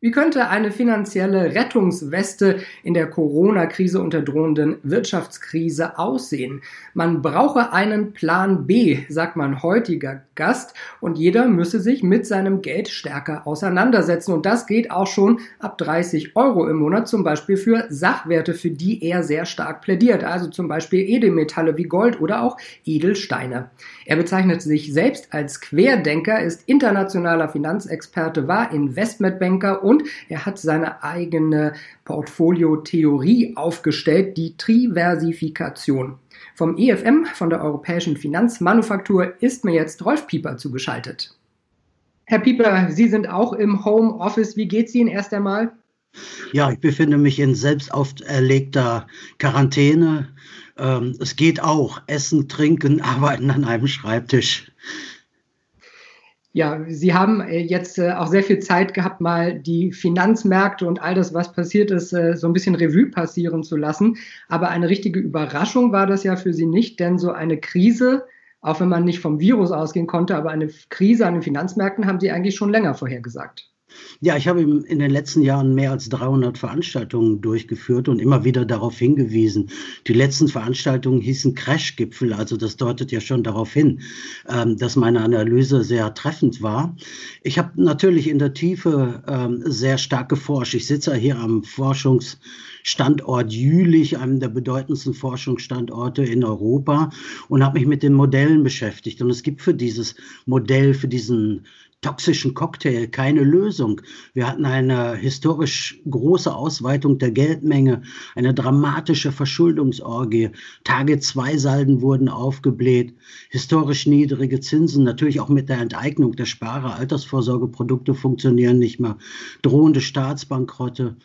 Wie könnte eine finanzielle Rettungsweste in der Corona-Krise und der drohenden Wirtschaftskrise aussehen? Man brauche einen Plan B, sagt mein heutiger Gast, und jeder müsse sich mit seinem Geld stärker auseinandersetzen. Und das geht auch schon ab 30 Euro im Monat, zum Beispiel für Sachwerte, für die er sehr stark plädiert, also zum Beispiel Edelmetalle wie Gold oder auch Edelsteine. Er bezeichnet sich selbst als Querdenker, ist internationaler Finanzexperte, war Investmentbanker und er hat seine eigene Portfoliotheorie aufgestellt, die Triversifikation. Vom EFM, von der Europäischen Finanzmanufaktur, ist mir jetzt Rolf Pieper zugeschaltet. Herr Pieper, Sie sind auch im Homeoffice. Wie geht's Ihnen erst einmal? Ja, ich befinde mich in selbst auferlegter Quarantäne. Ähm, es geht auch. Essen, trinken, arbeiten an einem Schreibtisch. Ja, Sie haben äh, jetzt äh, auch sehr viel Zeit gehabt, mal die Finanzmärkte und all das, was passiert ist, äh, so ein bisschen Revue passieren zu lassen. Aber eine richtige Überraschung war das ja für Sie nicht, denn so eine Krise, auch wenn man nicht vom Virus ausgehen konnte, aber eine Krise an den Finanzmärkten haben Sie eigentlich schon länger vorhergesagt. Ja, ich habe in den letzten Jahren mehr als 300 Veranstaltungen durchgeführt und immer wieder darauf hingewiesen. Die letzten Veranstaltungen hießen Crash-Gipfel, also das deutet ja schon darauf hin, ähm, dass meine Analyse sehr treffend war. Ich habe natürlich in der Tiefe ähm, sehr stark geforscht. Ich sitze hier am Forschungsstandort Jülich, einem der bedeutendsten Forschungsstandorte in Europa und habe mich mit den Modellen beschäftigt. Und es gibt für dieses Modell, für diesen toxischen Cocktail keine Lösung. Wir hatten eine historisch große Ausweitung der Geldmenge, eine dramatische Verschuldungsorgie. Tage zwei Salden wurden aufgebläht, historisch niedrige Zinsen, natürlich auch mit der Enteignung der Sparer, Altersvorsorgeprodukte funktionieren nicht mehr, drohende Staatsbankrotte.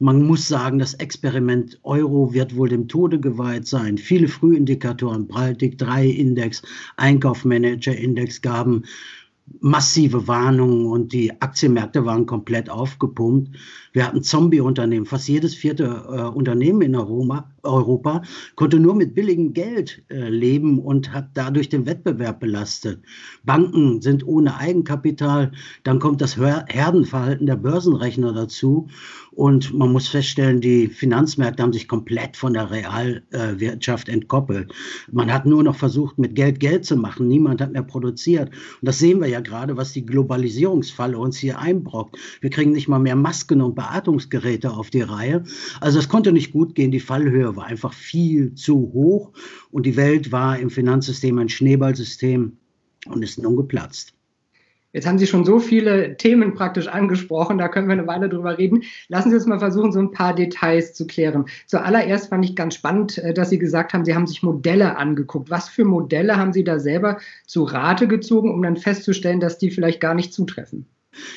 Man muss sagen, das Experiment Euro wird wohl dem Tode geweiht sein. Viele Frühindikatoren, Baltic 3 Index, Einkaufmanager Index gaben massive Warnungen und die Aktienmärkte waren komplett aufgepumpt. Wir hatten Zombie-Unternehmen. Fast jedes vierte äh, Unternehmen in Europa, Europa, konnte nur mit billigem Geld äh, leben und hat dadurch den Wettbewerb belastet. Banken sind ohne Eigenkapital. Dann kommt das Herdenverhalten der Börsenrechner dazu. Und man muss feststellen, die Finanzmärkte haben sich komplett von der Realwirtschaft entkoppelt. Man hat nur noch versucht, mit Geld Geld zu machen. Niemand hat mehr produziert. Und das sehen wir ja gerade, was die Globalisierungsfalle uns hier einbrockt. Wir kriegen nicht mal mehr Masken und Beatmungsgeräte auf die Reihe. Also es konnte nicht gut gehen. Die Fallhöhe war einfach viel zu hoch. Und die Welt war im Finanzsystem ein Schneeballsystem und ist nun geplatzt. Jetzt haben Sie schon so viele Themen praktisch angesprochen, da können wir eine Weile drüber reden. Lassen Sie uns mal versuchen, so ein paar Details zu klären. Zuallererst fand ich ganz spannend, äh, dass Sie gesagt haben, Sie haben sich Modelle angeguckt. Was für Modelle haben Sie da selber zu Rate gezogen, um dann festzustellen, dass die vielleicht gar nicht zutreffen?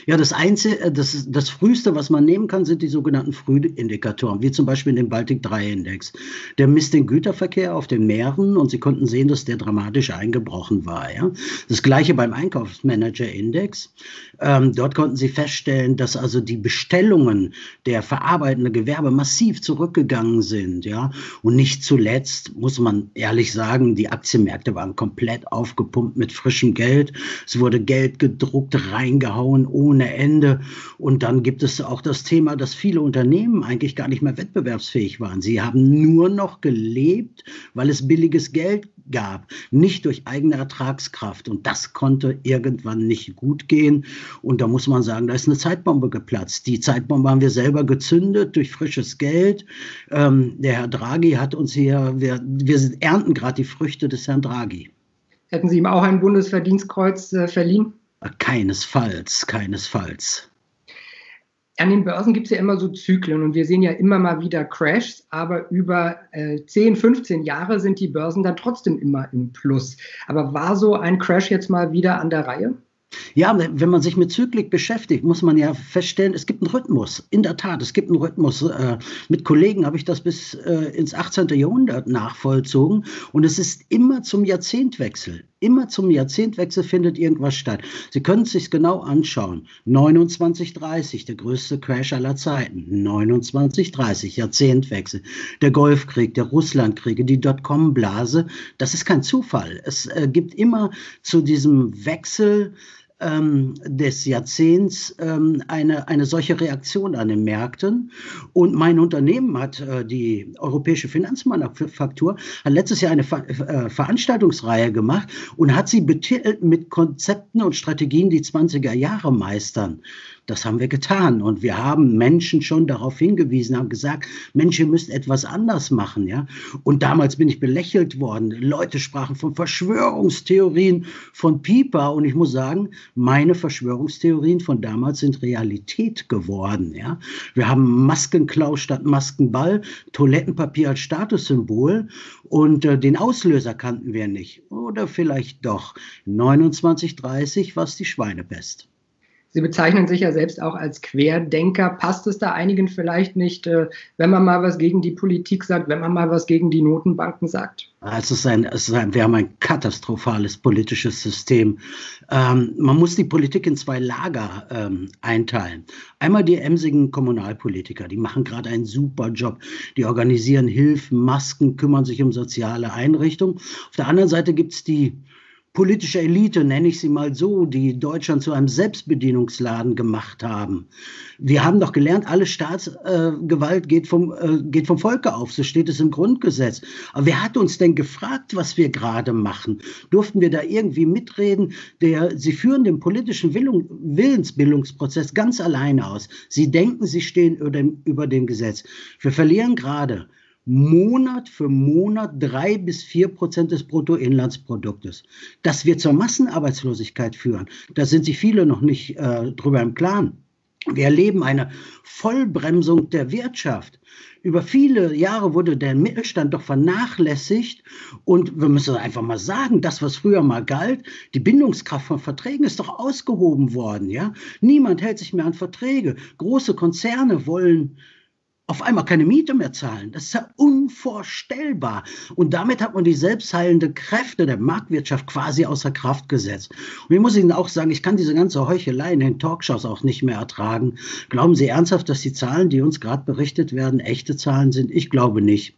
Ja, das Einzige, äh, das, das früheste, was man nehmen kann, sind die sogenannten Frühindikatoren, wie zum Beispiel den Baltic-3-Index. Der misst den Güterverkehr auf den Meeren und Sie konnten sehen, dass der dramatisch eingebrochen war. Ja? Das gleiche beim Einkaufsmanager-Index. Ähm, dort konnten Sie feststellen, dass also die Bestellungen der verarbeitenden Gewerbe massiv zurückgegangen sind. Ja? Und nicht zuletzt, muss man ehrlich sagen, die Aktienmärkte waren komplett aufgepumpt mit frischem Geld. Es wurde Geld gedruckt, reingehauen ohne Ende. Und dann gibt es auch das Thema, dass viele Unternehmen eigentlich gar nicht mehr wettbewerbsfähig waren. Sie haben nur noch gelebt, weil es billiges Geld gab, nicht durch eigene Ertragskraft. Und das konnte irgendwann nicht gut gehen. Und da muss man sagen, da ist eine Zeitbombe geplatzt. Die Zeitbombe haben wir selber gezündet durch frisches Geld. Ähm, der Herr Draghi hat uns hier, wir, wir ernten gerade die Früchte des Herrn Draghi. Hätten Sie ihm auch ein Bundesverdienstkreuz äh, verliehen? Keinesfalls, keinesfalls. An den Börsen gibt es ja immer so Zyklen und wir sehen ja immer mal wieder Crashs, aber über äh, 10, 15 Jahre sind die Börsen dann trotzdem immer im Plus. Aber war so ein Crash jetzt mal wieder an der Reihe? Ja, wenn man sich mit Zyklik beschäftigt, muss man ja feststellen, es gibt einen Rhythmus. In der Tat, es gibt einen Rhythmus. Äh, mit Kollegen habe ich das bis äh, ins 18. Jahrhundert nachvollzogen und es ist immer zum Jahrzehntwechsel. Immer zum Jahrzehntwechsel findet irgendwas statt. Sie können es sich genau anschauen. 2930, der größte Crash aller Zeiten. 2930, Jahrzehntwechsel. Der Golfkrieg, der Russlandkrieg, die Dotcom-Blase. Das ist kein Zufall. Es äh, gibt immer zu diesem Wechsel ähm, des Jahrzehnts ähm, eine, eine solche Reaktion an den Märkten. Und mein Unternehmen hat, äh, die Europäische Finanzmanufaktur, hat letztes Jahr eine Ver äh, Veranstaltungsreihe gemacht und hat sie betitelt mit Konzepten und Strategien, die 20er Jahre meistern. Das haben wir getan und wir haben Menschen schon darauf hingewiesen, haben gesagt, Mensch, ihr müsst etwas anders machen, ja. Und damals bin ich belächelt worden. Leute sprachen von Verschwörungstheorien von Pieper und ich muss sagen, meine Verschwörungstheorien von damals sind Realität geworden, ja. Wir haben Maskenklau statt Maskenball, Toilettenpapier als Statussymbol und äh, den Auslöser kannten wir nicht. Oder vielleicht doch. 2930 war es die Schweinepest. Sie bezeichnen sich ja selbst auch als Querdenker. Passt es da einigen vielleicht nicht, äh, wenn man mal was gegen die Politik sagt, wenn man mal was gegen die Notenbanken sagt? Es ist ein, es ist ein, wir haben ein katastrophales politisches System. Ähm, man muss die Politik in zwei Lager ähm, einteilen. Einmal die emsigen Kommunalpolitiker, die machen gerade einen super Job. Die organisieren Hilfen, Masken, kümmern sich um soziale Einrichtungen. Auf der anderen Seite gibt es die politische Elite, nenne ich sie mal so, die Deutschland zu einem Selbstbedienungsladen gemacht haben. Wir haben doch gelernt, alle Staatsgewalt äh, geht, vom, äh, geht vom Volke auf, so steht es im Grundgesetz. Aber wer hat uns denn gefragt, was wir gerade machen? Durften wir da irgendwie mitreden? Der, sie führen den politischen Willung, Willensbildungsprozess ganz alleine aus. Sie denken, sie stehen über dem, über dem Gesetz. Wir verlieren gerade Monat für Monat drei bis vier Prozent des Bruttoinlandsproduktes. Das wird zur Massenarbeitslosigkeit führen. Da sind sich viele noch nicht äh, drüber im Klaren. Wir erleben eine Vollbremsung der Wirtschaft. Über viele Jahre wurde der Mittelstand doch vernachlässigt. Und wir müssen einfach mal sagen, das, was früher mal galt, die Bindungskraft von Verträgen ist doch ausgehoben worden. Ja? Niemand hält sich mehr an Verträge. Große Konzerne wollen auf einmal keine Miete mehr zahlen. Das ist ja unvorstellbar. Und damit hat man die selbstheilende Kräfte der Marktwirtschaft quasi außer Kraft gesetzt. Und ich muss Ihnen auch sagen, ich kann diese ganze Heuchelei in den Talkshows auch nicht mehr ertragen. Glauben Sie ernsthaft, dass die Zahlen, die uns gerade berichtet werden, echte Zahlen sind? Ich glaube nicht.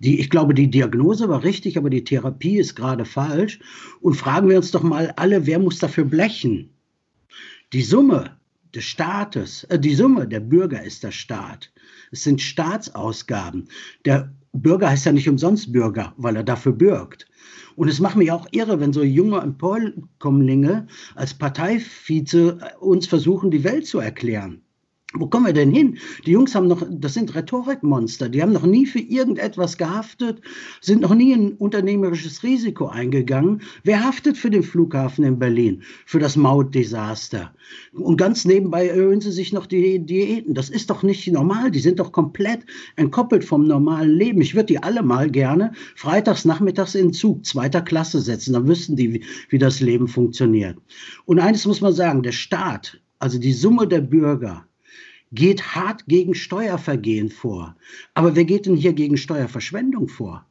Die, ich glaube, die Diagnose war richtig, aber die Therapie ist gerade falsch. Und fragen wir uns doch mal alle, wer muss dafür blechen? Die Summe des Staates, äh, die Summe der Bürger ist der Staat. Es sind Staatsausgaben. Der Bürger heißt ja nicht umsonst Bürger, weil er dafür bürgt. Und es macht mich auch irre, wenn so junge Emporkommlinge als Parteivize uns versuchen, die Welt zu erklären. Wo kommen wir denn hin? Die Jungs haben noch, das sind Rhetorikmonster, die haben noch nie für irgendetwas gehaftet, sind noch nie ein unternehmerisches Risiko eingegangen. Wer haftet für den Flughafen in Berlin, für das Mautdesaster? Und ganz nebenbei erhöhen sie sich noch die Diäten. Das ist doch nicht normal, die sind doch komplett entkoppelt vom normalen Leben. Ich würde die alle mal gerne freitags nachmittags in Zug zweiter Klasse setzen, dann wüssten die, wie, wie das Leben funktioniert. Und eines muss man sagen, der Staat, also die Summe der Bürger, geht hart gegen Steuervergehen vor. Aber wer geht denn hier gegen Steuerverschwendung vor?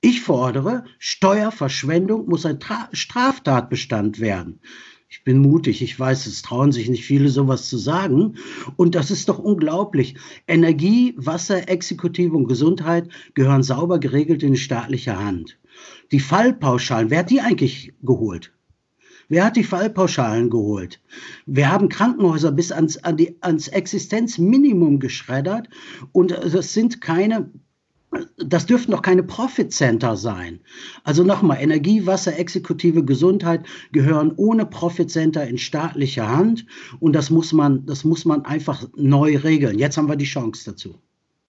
Ich fordere, Steuerverschwendung muss ein Tra Straftatbestand werden. Ich bin mutig, ich weiß, es trauen sich nicht viele, sowas zu sagen. Und das ist doch unglaublich. Energie, Wasser, Exekutive und Gesundheit gehören sauber geregelt in staatliche Hand. Die Fallpauschalen, wer hat die eigentlich geholt? Wer hat die Fallpauschalen geholt? Wir haben Krankenhäuser bis ans, an die, ans Existenzminimum geschreddert und das sind keine das dürften doch keine Profit Center sein. Also nochmal, Energie, Wasser, Exekutive, Gesundheit gehören ohne Profit Center in staatliche Hand und das muss man, das muss man einfach neu regeln. Jetzt haben wir die Chance dazu.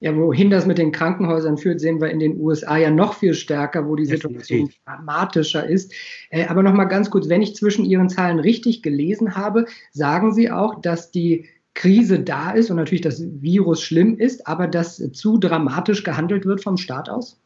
Ja, wohin das mit den Krankenhäusern führt, sehen wir in den USA ja noch viel stärker, wo die Situation dramatischer ist. Äh, aber noch mal ganz kurz, wenn ich zwischen Ihren Zahlen richtig gelesen habe, sagen Sie auch, dass die Krise da ist und natürlich das Virus schlimm ist, aber dass zu dramatisch gehandelt wird vom Staat aus?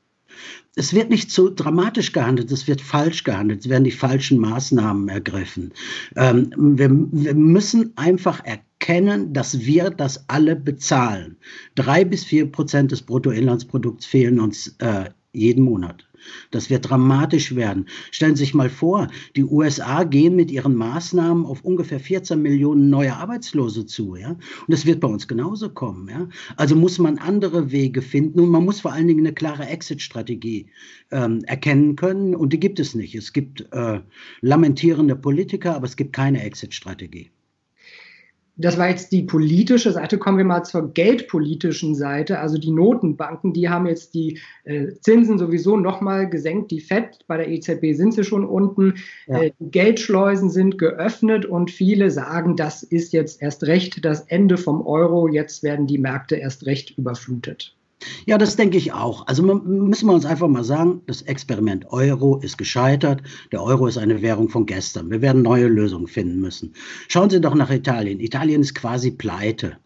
Es wird nicht so dramatisch gehandelt, es wird falsch gehandelt, es werden die falschen Maßnahmen ergriffen. Ähm, wir, wir müssen einfach erkennen, dass wir das alle bezahlen. Drei bis vier Prozent des Bruttoinlandsprodukts fehlen uns äh, jeden Monat. Das wird dramatisch werden. Stellen Sie sich mal vor, die USA gehen mit ihren Maßnahmen auf ungefähr 14 Millionen neue Arbeitslose zu. Ja? Und das wird bei uns genauso kommen. Ja? Also muss man andere Wege finden und man muss vor allen Dingen eine klare Exit-Strategie ähm, erkennen können. Und die gibt es nicht. Es gibt äh, lamentierende Politiker, aber es gibt keine Exit-Strategie. Das war jetzt die politische Seite. Kommen wir mal zur geldpolitischen Seite. Also die Notenbanken, die haben jetzt die äh, Zinsen sowieso nochmal gesenkt. Die FED, bei der EZB sind sie schon unten. Ja. Äh, Geldschleusen sind geöffnet und viele sagen, das ist jetzt erst recht das Ende vom Euro. Jetzt werden die Märkte erst recht überflutet. Ja, das denke ich auch. Also müssen wir uns einfach mal sagen, das Experiment Euro ist gescheitert. Der Euro ist eine Währung von gestern. Wir werden neue Lösungen finden müssen. Schauen Sie doch nach Italien. Italien ist quasi pleite.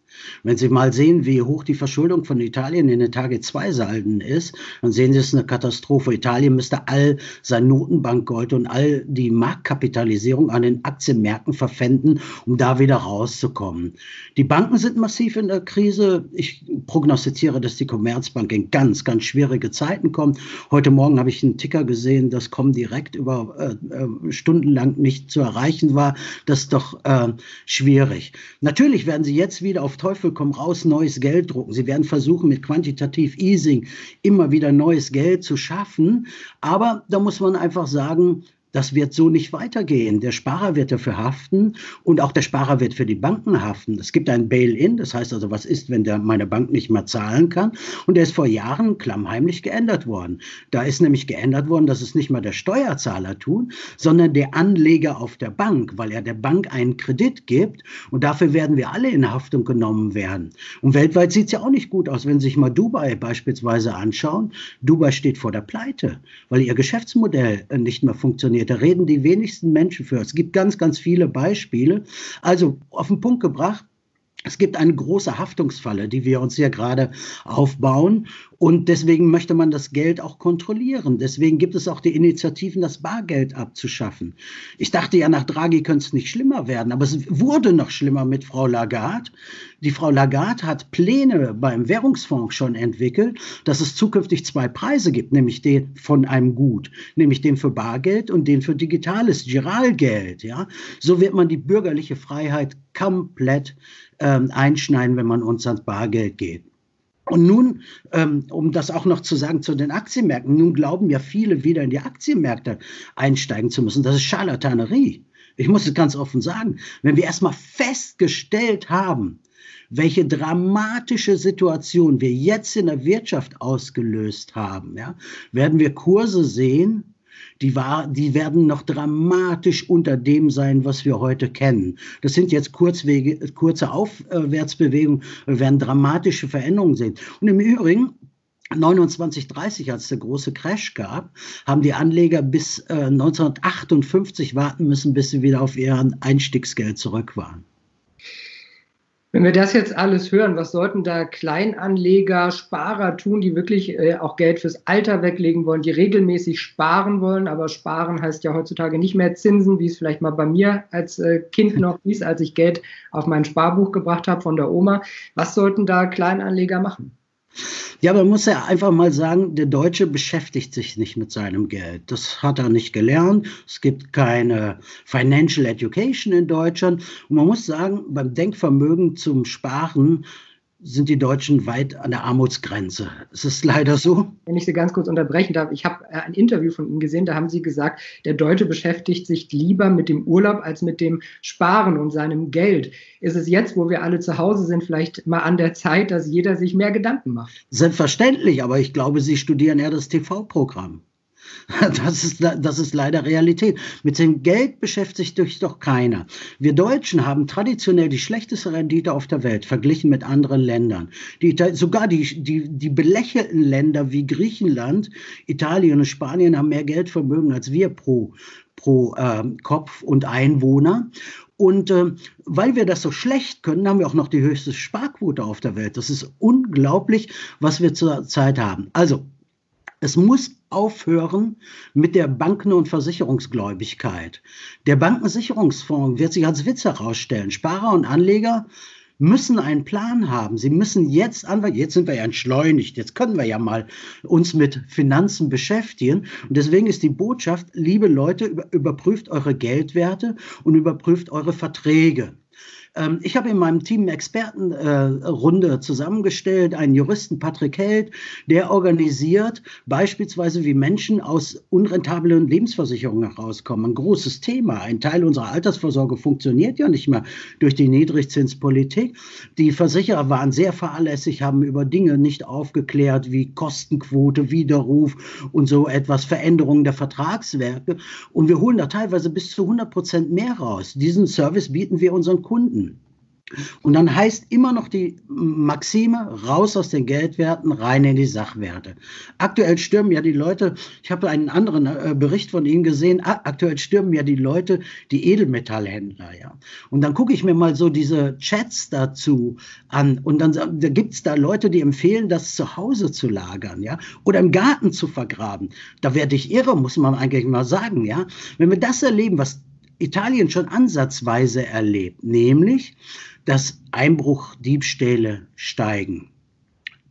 Wenn Sie mal sehen, wie hoch die Verschuldung von Italien in den Tage-2-Salden ist, dann sehen Sie, es ist eine Katastrophe. Italien müsste all sein Notenbankgold und all die Marktkapitalisierung an den Aktienmärkten verpfänden, um da wieder rauszukommen. Die Banken sind massiv in der Krise. Ich prognostiziere, dass die Commerzbank in ganz, ganz schwierige Zeiten kommt. Heute Morgen habe ich einen Ticker gesehen, das kommt direkt über äh, äh, stundenlang nicht zu erreichen war. Das ist doch äh, schwierig. Natürlich werden sie jetzt wieder auf Teufel komm raus neues Geld drucken. Sie werden versuchen, mit quantitativ Easing immer wieder neues Geld zu schaffen. Aber da muss man einfach sagen, das wird so nicht weitergehen. Der Sparer wird dafür haften und auch der Sparer wird für die Banken haften. Es gibt ein Bail-in, das heißt also, was ist, wenn der meine Bank nicht mehr zahlen kann? Und der ist vor Jahren klammheimlich geändert worden. Da ist nämlich geändert worden, dass es nicht mal der Steuerzahler tut, sondern der Anleger auf der Bank, weil er der Bank einen Kredit gibt und dafür werden wir alle in Haftung genommen werden. Und weltweit sieht es ja auch nicht gut aus, wenn Sie sich mal Dubai beispielsweise anschauen. Dubai steht vor der Pleite, weil ihr Geschäftsmodell nicht mehr funktioniert funktioniert. Da reden die wenigsten Menschen für. Es gibt ganz, ganz viele Beispiele. Also auf den Punkt gebracht, es gibt eine große Haftungsfalle, die wir uns hier gerade aufbauen. Und deswegen möchte man das Geld auch kontrollieren. Deswegen gibt es auch die Initiativen, das Bargeld abzuschaffen. Ich dachte ja, nach Draghi könnte es nicht schlimmer werden, aber es wurde noch schlimmer mit Frau Lagarde. Die Frau Lagarde hat Pläne beim Währungsfonds schon entwickelt, dass es zukünftig zwei Preise gibt, nämlich den von einem Gut, nämlich den für Bargeld und den für digitales Giralgeld. Ja? So wird man die bürgerliche Freiheit komplett ähm, einschneiden, wenn man uns ans Bargeld geht. Und nun, ähm, um das auch noch zu sagen zu den Aktienmärkten, nun glauben ja viele wieder in die Aktienmärkte einsteigen zu müssen. Das ist Charlatanerie. Ich muss es ganz offen sagen. Wenn wir erstmal festgestellt haben, welche dramatische Situation wir jetzt in der Wirtschaft ausgelöst haben, ja, werden wir Kurse sehen, die, war, die werden noch dramatisch unter dem sein, was wir heute kennen. Das sind jetzt Kurzwege, kurze Aufwärtsbewegungen, wir werden dramatische Veränderungen sehen. Und im Übrigen, 2930, als der große Crash gab, haben die Anleger bis äh, 1958 warten müssen, bis sie wieder auf ihr Einstiegsgeld zurück waren. Wenn wir das jetzt alles hören, was sollten da Kleinanleger, Sparer tun, die wirklich äh, auch Geld fürs Alter weglegen wollen, die regelmäßig sparen wollen, aber sparen heißt ja heutzutage nicht mehr Zinsen, wie es vielleicht mal bei mir als äh, Kind noch hieß, als ich Geld auf mein Sparbuch gebracht habe von der Oma. Was sollten da Kleinanleger machen? Ja, man muss ja einfach mal sagen, der Deutsche beschäftigt sich nicht mit seinem Geld. Das hat er nicht gelernt. Es gibt keine Financial Education in Deutschland. Und man muss sagen, beim Denkvermögen zum Sparen sind die Deutschen weit an der Armutsgrenze. Es ist leider so. Wenn ich Sie ganz kurz unterbrechen darf, ich habe ein Interview von Ihnen gesehen, da haben Sie gesagt, der Deutsche beschäftigt sich lieber mit dem Urlaub als mit dem Sparen und seinem Geld. Ist es jetzt, wo wir alle zu Hause sind, vielleicht mal an der Zeit, dass jeder sich mehr Gedanken macht? Selbstverständlich, aber ich glaube, Sie studieren eher das TV-Programm. Das ist, das ist leider Realität. Mit dem Geld beschäftigt sich doch keiner. Wir Deutschen haben traditionell die schlechteste Rendite auf der Welt verglichen mit anderen Ländern. Die, sogar die, die, die belächelten Länder wie Griechenland, Italien und Spanien haben mehr Geldvermögen als wir pro, pro äh, Kopf und Einwohner. Und äh, weil wir das so schlecht können, haben wir auch noch die höchste Sparquote auf der Welt. Das ist unglaublich, was wir zurzeit haben. Also, es muss aufhören mit der Banken- und Versicherungsgläubigkeit. Der Bankensicherungsfonds wird sich als Witz herausstellen. Sparer und Anleger müssen einen Plan haben. Sie müssen jetzt anfangen, jetzt sind wir ja entschleunigt, jetzt können wir ja mal uns mit Finanzen beschäftigen. Und deswegen ist die Botschaft, liebe Leute, überprüft eure Geldwerte und überprüft eure Verträge. Ähm, ich habe in meinem Team Expertenrunde äh, zusammengestellt, einen Juristen, Patrick Held, der organisiert beispielsweise, wie Menschen aus unrentablen Lebensversicherungen herauskommen. Ein großes Thema. Ein Teil unserer Altersvorsorge funktioniert ja nicht mehr durch die Niedrigzinspolitik. Die Versicherer waren sehr fahrlässig, haben über Dinge nicht aufgeklärt wie Kostenquote, Widerruf und so etwas, Veränderungen der Vertragswerke. Und wir holen da teilweise bis zu 100 Prozent mehr raus. Diesen Service bieten wir unseren Kunden. Und dann heißt immer noch die Maxime, raus aus den Geldwerten, rein in die Sachwerte. Aktuell stürmen ja die Leute, ich habe einen anderen äh, Bericht von Ihnen gesehen, aktuell stürmen ja die Leute die Edelmetallhändler. Ja. Und dann gucke ich mir mal so diese Chats dazu an und dann da gibt es da Leute, die empfehlen, das zu Hause zu lagern ja, oder im Garten zu vergraben. Da werde ich irre, muss man eigentlich mal sagen. Ja. Wenn wir das erleben, was Italien schon ansatzweise erlebt, nämlich dass Einbruchdiebstähle steigen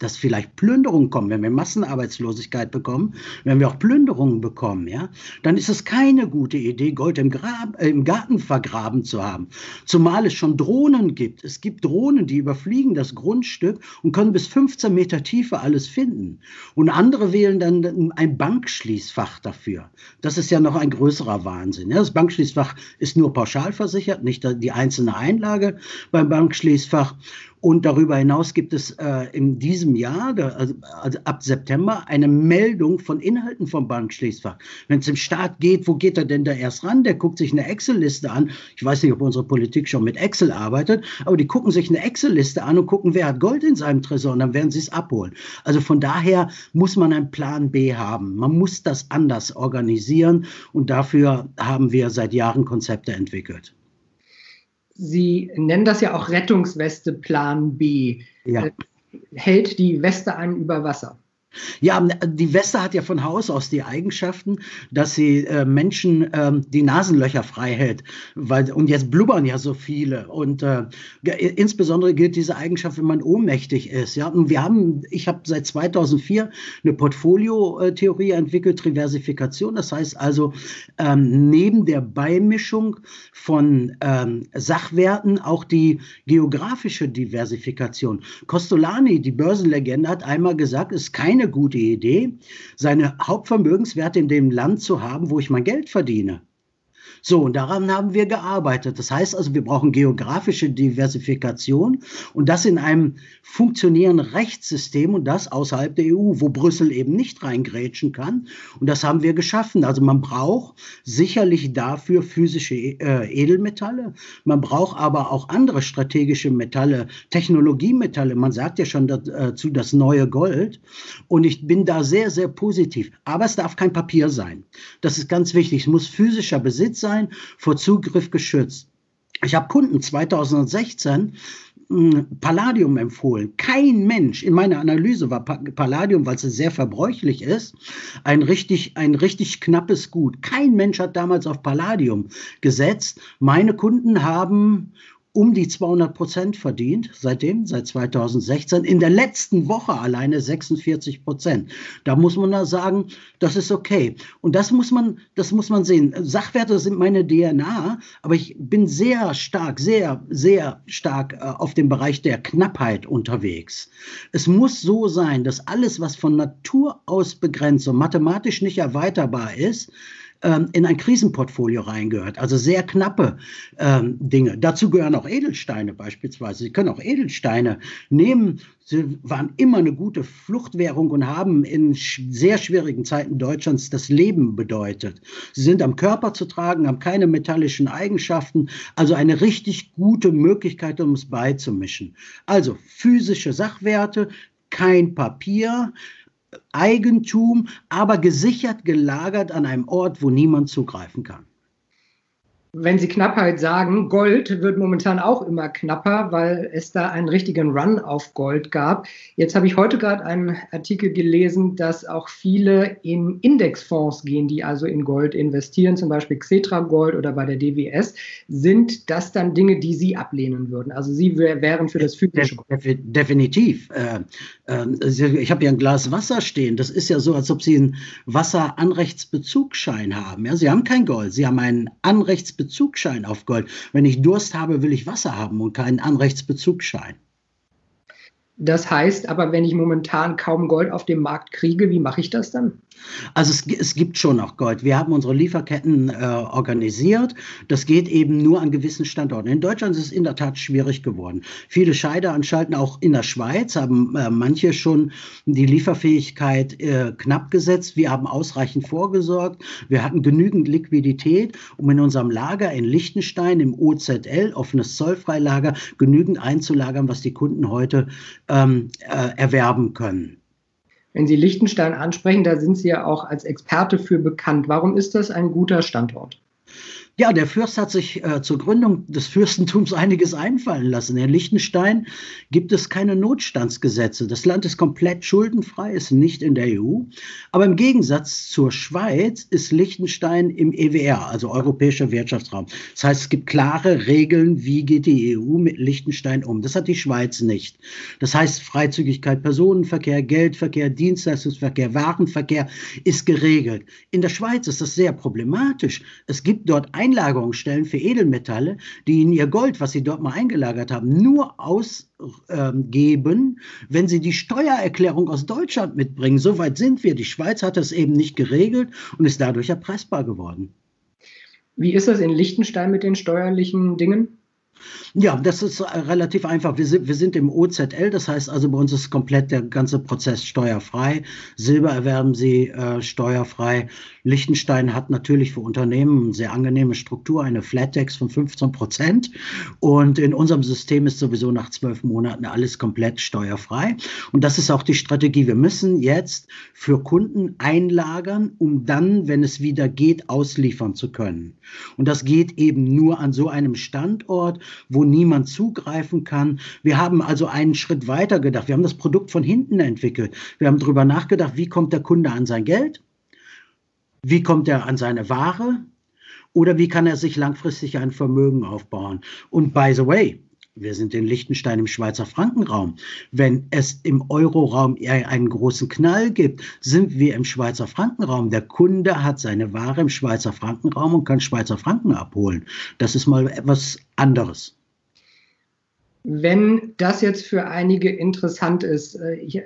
dass vielleicht Plünderungen kommen, wenn wir Massenarbeitslosigkeit bekommen, wenn wir auch Plünderungen bekommen, ja, dann ist es keine gute Idee, Gold im, Grab, äh, im Garten vergraben zu haben. Zumal es schon Drohnen gibt. Es gibt Drohnen, die überfliegen das Grundstück und können bis 15 Meter Tiefe alles finden. Und andere wählen dann ein Bankschließfach dafür. Das ist ja noch ein größerer Wahnsinn. Ja. Das Bankschließfach ist nur pauschal versichert, nicht die einzelne Einlage beim Bankschließfach. Und darüber hinaus gibt es äh, in diesem Jahr, also, also, ab September, eine Meldung von Inhalten vom Bankschließfach. Wenn es im Staat geht, wo geht er denn da erst ran? Der guckt sich eine Excel-Liste an. Ich weiß nicht, ob unsere Politik schon mit Excel arbeitet, aber die gucken sich eine Excel-Liste an und gucken, wer hat Gold in seinem Tresor und dann werden sie es abholen. Also von daher muss man einen Plan B haben. Man muss das anders organisieren und dafür haben wir seit Jahren Konzepte entwickelt. Sie nennen das ja auch Rettungsweste Plan B. Ja. Äh, hält die Weste einen über Wasser? Ja, die Weste hat ja von Haus aus die Eigenschaften, dass sie äh, Menschen äh, die Nasenlöcher frei hält. Weil, und jetzt blubbern ja so viele. Und äh, insbesondere gilt diese Eigenschaft, wenn man ohnmächtig ist. Ja, und wir haben, ich habe seit 2004 eine Portfolio-Theorie entwickelt, Diversifikation. Das heißt also, ähm, neben der Beimischung von ähm, Sachwerten auch die geografische Diversifikation. Costolani, die Börsenlegende, hat einmal gesagt, es ist kein keine gute Idee, seine Hauptvermögenswerte in dem Land zu haben, wo ich mein Geld verdiene. So, und daran haben wir gearbeitet. Das heißt also, wir brauchen geografische Diversifikation und das in einem funktionierenden Rechtssystem und das außerhalb der EU, wo Brüssel eben nicht reingrätschen kann. Und das haben wir geschaffen. Also man braucht sicherlich dafür physische äh, Edelmetalle. Man braucht aber auch andere strategische Metalle, Technologiemetalle. Man sagt ja schon dazu äh, das neue Gold. Und ich bin da sehr, sehr positiv. Aber es darf kein Papier sein. Das ist ganz wichtig. Es muss physischer Besitz sein sein, vor Zugriff geschützt. Ich habe Kunden 2016 hm, Palladium empfohlen. Kein Mensch in meiner Analyse war Palladium, weil es sehr verbräuchlich ist, ein richtig, ein richtig knappes Gut. Kein Mensch hat damals auf Palladium gesetzt. Meine Kunden haben um die 200 Prozent verdient, seitdem, seit 2016. In der letzten Woche alleine 46 Prozent. Da muss man da sagen, das ist okay. Und das muss man, das muss man sehen. Sachwerte sind meine DNA, aber ich bin sehr stark, sehr, sehr stark äh, auf dem Bereich der Knappheit unterwegs. Es muss so sein, dass alles, was von Natur aus begrenzt und mathematisch nicht erweiterbar ist, ähm, in ein Krisenportfolio reingehört. Also sehr knappe ähm, Dinge. Dazu gehören auch Edelsteine beispielsweise. Sie können auch Edelsteine nehmen. Sie waren immer eine gute Fluchtwährung und haben in sehr schwierigen Zeiten Deutschlands das Leben bedeutet. Sie sind am Körper zu tragen, haben keine metallischen Eigenschaften, also eine richtig gute Möglichkeit, um es beizumischen. Also physische Sachwerte, kein Papier, Eigentum, aber gesichert gelagert an einem Ort, wo niemand zugreifen kann. Wenn Sie Knappheit sagen, Gold wird momentan auch immer knapper, weil es da einen richtigen Run auf Gold gab. Jetzt habe ich heute gerade einen Artikel gelesen, dass auch viele in Indexfonds gehen, die also in Gold investieren, zum Beispiel Xetra Gold oder bei der DWS. Sind das dann Dinge, die Sie ablehnen würden? Also Sie wären für das physische Gold? Definitiv. Äh, äh, ich habe hier ein Glas Wasser stehen. Das ist ja so, als ob Sie einen Wasseranrechtsbezugsschein haben. Sie haben kein Gold, Sie haben einen Anrechtsbezugsschein. Anrechtsbezugsschein auf Gold. Wenn ich Durst habe, will ich Wasser haben und keinen Anrechtsbezugsschein. Das heißt aber, wenn ich momentan kaum Gold auf dem Markt kriege, wie mache ich das dann? Also es, es gibt schon noch Gold. Wir haben unsere Lieferketten äh, organisiert. Das geht eben nur an gewissen Standorten. In Deutschland ist es in der Tat schwierig geworden. Viele Scheideanstalten, auch in der Schweiz, haben äh, manche schon die Lieferfähigkeit äh, knapp gesetzt. Wir haben ausreichend vorgesorgt. Wir hatten genügend Liquidität, um in unserem Lager in Liechtenstein im OZL, offenes Zollfreilager, genügend einzulagern, was die Kunden heute ähm, äh, erwerben können. Wenn Sie Liechtenstein ansprechen, da sind Sie ja auch als Experte für bekannt. Warum ist das ein guter Standort? Ja, der Fürst hat sich äh, zur Gründung des Fürstentums einiges einfallen lassen. In Liechtenstein gibt es keine Notstandsgesetze. Das Land ist komplett schuldenfrei, ist nicht in der EU. Aber im Gegensatz zur Schweiz ist Liechtenstein im EWR, also Europäischer Wirtschaftsraum. Das heißt, es gibt klare Regeln, wie geht die EU mit Liechtenstein um. Das hat die Schweiz nicht. Das heißt, Freizügigkeit, Personenverkehr, Geldverkehr, Dienstleistungsverkehr, Warenverkehr ist geregelt. In der Schweiz ist das sehr problematisch. Es gibt dort ein Einlagerungsstellen für Edelmetalle, die in ihr Gold, was sie dort mal eingelagert haben, nur ausgeben, wenn sie die Steuererklärung aus Deutschland mitbringen. Soweit sind wir. Die Schweiz hat das eben nicht geregelt und ist dadurch erpressbar geworden. Wie ist das in Liechtenstein mit den steuerlichen Dingen? Ja, das ist äh, relativ einfach. Wir sind, wir sind im OZL, das heißt also bei uns ist komplett der ganze Prozess steuerfrei. Silber erwerben Sie äh, steuerfrei. Liechtenstein hat natürlich für Unternehmen eine sehr angenehme Struktur, eine Flat Tax von 15 Prozent. Und in unserem System ist sowieso nach zwölf Monaten alles komplett steuerfrei. Und das ist auch die Strategie. Wir müssen jetzt für Kunden einlagern, um dann, wenn es wieder geht, ausliefern zu können. Und das geht eben nur an so einem Standort, wo niemand zugreifen kann. Wir haben also einen Schritt weiter gedacht. Wir haben das Produkt von hinten entwickelt. Wir haben darüber nachgedacht, wie kommt der Kunde an sein Geld? Wie kommt er an seine Ware? Oder wie kann er sich langfristig ein Vermögen aufbauen? Und by the way, wir sind in Liechtenstein im Schweizer Frankenraum. Wenn es im Euroraum einen großen Knall gibt, sind wir im Schweizer Frankenraum. Der Kunde hat seine Ware im Schweizer Frankenraum und kann Schweizer Franken abholen. Das ist mal etwas anderes. Wenn das jetzt für einige interessant ist, äh, ich,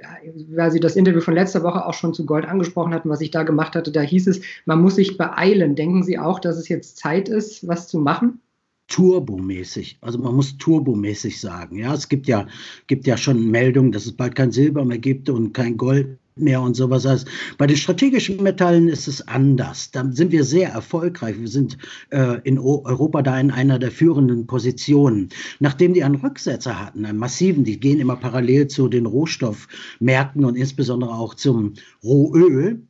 weil Sie das Interview von letzter Woche auch schon zu Gold angesprochen hatten, was ich da gemacht hatte, da hieß es, man muss sich beeilen. Denken Sie auch, dass es jetzt Zeit ist, was zu machen? Turbomäßig. Also man muss turbomäßig sagen. Ja, es gibt ja, gibt ja schon Meldungen, dass es bald kein Silber mehr gibt und kein Gold mehr und sowas. Also bei den strategischen Metallen ist es anders. Da sind wir sehr erfolgreich. Wir sind äh, in Europa da in einer der führenden Positionen. Nachdem die einen Rücksetzer hatten, einen massiven, die gehen immer parallel zu den Rohstoffmärkten und insbesondere auch zum Rohöl,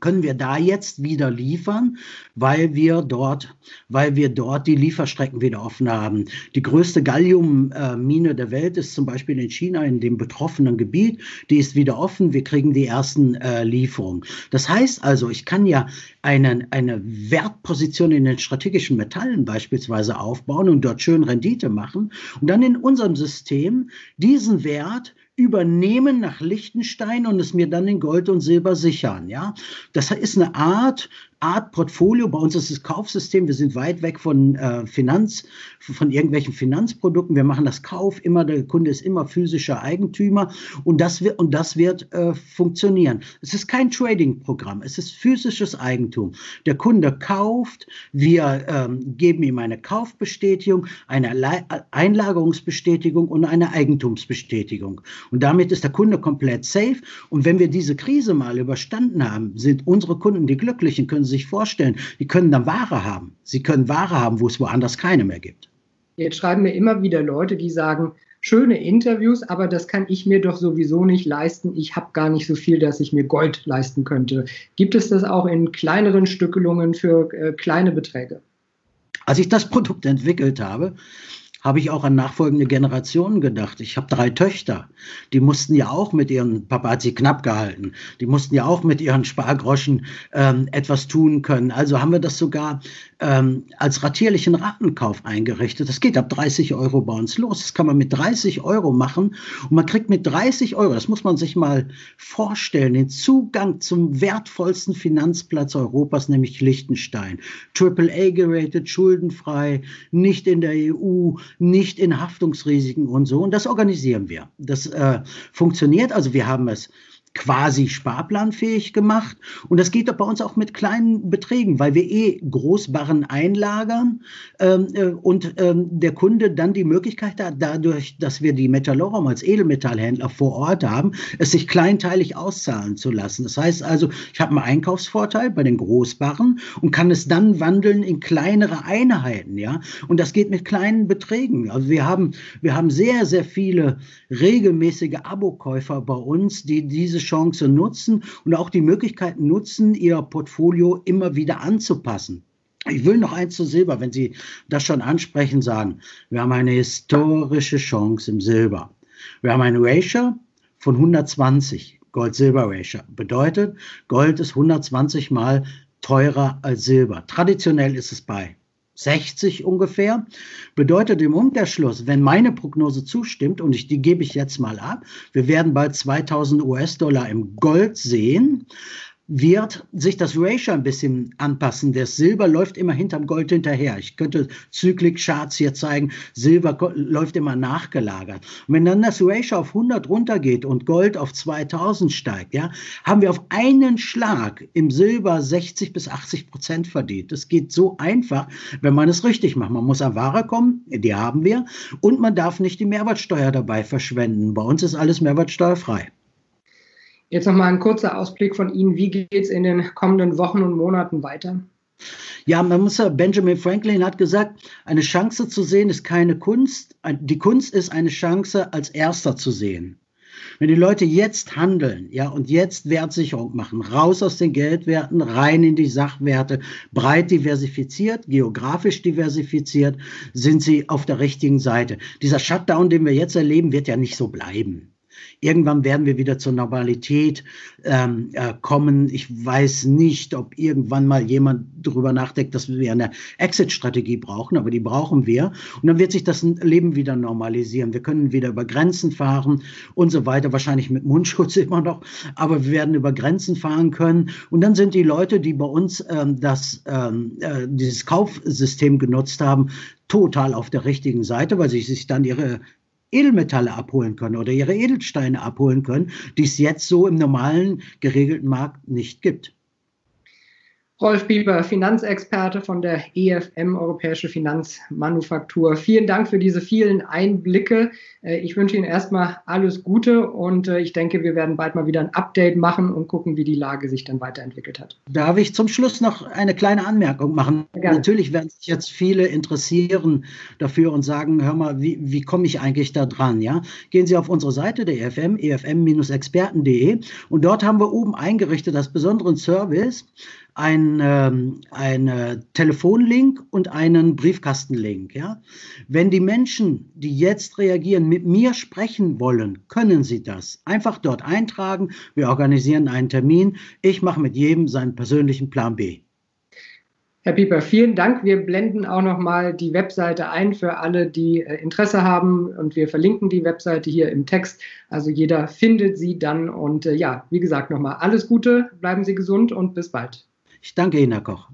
können wir da jetzt wieder liefern, weil wir dort, weil wir dort die Lieferstrecken wieder offen haben. Die größte Galliummine der Welt ist zum Beispiel in China in dem betroffenen Gebiet. Die ist wieder offen. Wir kriegen die ersten äh, Lieferungen. Das heißt also, ich kann ja eine, eine Wertposition in den strategischen Metallen beispielsweise aufbauen und dort schön Rendite machen und dann in unserem System diesen Wert übernehmen nach Liechtenstein und es mir dann in Gold und Silber sichern. Ja, das ist eine Art Art Portfolio. Bei uns ist das Kaufsystem, wir sind weit weg von äh, Finanz, von irgendwelchen Finanzprodukten. Wir machen das Kauf immer, der Kunde ist immer physischer Eigentümer und das wird, und das wird äh, funktionieren. Es ist kein Trading-Programm, es ist physisches Eigentum. Der Kunde kauft, wir ähm, geben ihm eine Kaufbestätigung, eine Einlagerungsbestätigung und eine Eigentumsbestätigung. Und damit ist der Kunde komplett safe. Und wenn wir diese Krise mal überstanden haben, sind unsere Kunden die Glücklichen, können sich vorstellen, die können dann Ware haben. Sie können Ware haben, wo es woanders keine mehr gibt. Jetzt schreiben mir immer wieder Leute, die sagen, schöne Interviews, aber das kann ich mir doch sowieso nicht leisten. Ich habe gar nicht so viel, dass ich mir Gold leisten könnte. Gibt es das auch in kleineren Stückelungen für äh, kleine Beträge? Als ich das Produkt entwickelt habe, habe ich auch an nachfolgende Generationen gedacht. Ich habe drei Töchter, die mussten ja auch mit ihren, Papa hat sie knapp gehalten, die mussten ja auch mit ihren Spargroschen ähm, etwas tun können. Also haben wir das sogar ähm, als ratierlichen Ratenkauf eingerichtet. Das geht ab 30 Euro bei uns los. Das kann man mit 30 Euro machen und man kriegt mit 30 Euro, das muss man sich mal vorstellen, den Zugang zum wertvollsten Finanzplatz Europas, nämlich Liechtenstein. AAA geratet, schuldenfrei, nicht in der EU, nicht in Haftungsrisiken und so. Und das organisieren wir. Das äh, funktioniert. Also wir haben es quasi sparplanfähig gemacht. Und das geht bei uns auch mit kleinen Beträgen, weil wir eh Großbarren einlagern ähm, äh, und ähm, der Kunde dann die Möglichkeit hat, dadurch, dass wir die Metallorum als Edelmetallhändler vor Ort haben, es sich kleinteilig auszahlen zu lassen. Das heißt also, ich habe einen Einkaufsvorteil bei den Großbarren und kann es dann wandeln in kleinere Einheiten, ja. Und das geht mit kleinen Beträgen. Also wir haben, wir haben sehr, sehr viele regelmäßige Abokäufer bei uns, die diese Chance nutzen und auch die Möglichkeit nutzen, ihr Portfolio immer wieder anzupassen. Ich will noch eins zu Silber, wenn Sie das schon ansprechen, sagen. Wir haben eine historische Chance im Silber. Wir haben ein Ratio von 120, Gold-Silber-Ratio. Bedeutet, Gold ist 120 mal teurer als Silber. Traditionell ist es bei 60 ungefähr. Bedeutet im Umkehrschluss, wenn meine Prognose zustimmt, und ich, die gebe ich jetzt mal ab, wir werden bald 2000 US-Dollar im Gold sehen, wird sich das Ratio ein bisschen anpassen. Das Silber läuft immer hinterm Gold hinterher. Ich könnte Zyklik-Charts hier zeigen. Silber läuft immer nachgelagert. Und wenn dann das Ratio auf 100 runtergeht und Gold auf 2000 steigt, ja, haben wir auf einen Schlag im Silber 60 bis 80 Prozent verdient. Das geht so einfach, wenn man es richtig macht. Man muss an Ware kommen, die haben wir, und man darf nicht die Mehrwertsteuer dabei verschwenden. Bei uns ist alles mehrwertsteuerfrei. Jetzt nochmal ein kurzer Ausblick von Ihnen. Wie geht es in den kommenden Wochen und Monaten weiter? Ja, man muss ja, Benjamin Franklin hat gesagt, eine Chance zu sehen ist keine Kunst. Die Kunst ist eine Chance als Erster zu sehen. Wenn die Leute jetzt handeln, ja, und jetzt Wertsicherung machen, raus aus den Geldwerten, rein in die Sachwerte, breit diversifiziert, geografisch diversifiziert, sind sie auf der richtigen Seite. Dieser Shutdown, den wir jetzt erleben, wird ja nicht so bleiben. Irgendwann werden wir wieder zur Normalität ähm, äh, kommen. Ich weiß nicht, ob irgendwann mal jemand darüber nachdenkt, dass wir eine Exit-Strategie brauchen, aber die brauchen wir. Und dann wird sich das Leben wieder normalisieren. Wir können wieder über Grenzen fahren und so weiter, wahrscheinlich mit Mundschutz immer noch, aber wir werden über Grenzen fahren können. Und dann sind die Leute, die bei uns ähm, das, ähm, äh, dieses Kaufsystem genutzt haben, total auf der richtigen Seite, weil sie sich dann ihre Edelmetalle abholen können oder ihre Edelsteine abholen können, die es jetzt so im normalen geregelten Markt nicht gibt. Rolf Bieber, Finanzexperte von der EFM, Europäische Finanzmanufaktur. Vielen Dank für diese vielen Einblicke. Äh, ich wünsche Ihnen erstmal alles Gute und äh, ich denke, wir werden bald mal wieder ein Update machen und gucken, wie die Lage sich dann weiterentwickelt hat. Darf ich zum Schluss noch eine kleine Anmerkung machen? Gerne. Natürlich werden sich jetzt viele interessieren dafür und sagen, hör mal, wie, wie komme ich eigentlich da dran? Ja? Gehen Sie auf unsere Seite der EFM, efm-experten.de und dort haben wir oben eingerichtet das besonderen Service, ein, ähm, ein Telefonlink und einen Briefkastenlink. Ja? Wenn die Menschen, die jetzt reagieren, mit mir sprechen wollen, können sie das. Einfach dort eintragen. Wir organisieren einen Termin. Ich mache mit jedem seinen persönlichen Plan B. Herr Pieper, vielen Dank. Wir blenden auch nochmal die Webseite ein für alle, die äh, Interesse haben und wir verlinken die Webseite hier im Text. Also jeder findet sie dann und äh, ja, wie gesagt nochmal alles Gute, bleiben Sie gesund und bis bald. Ich danke Ihnen, Herr Koch.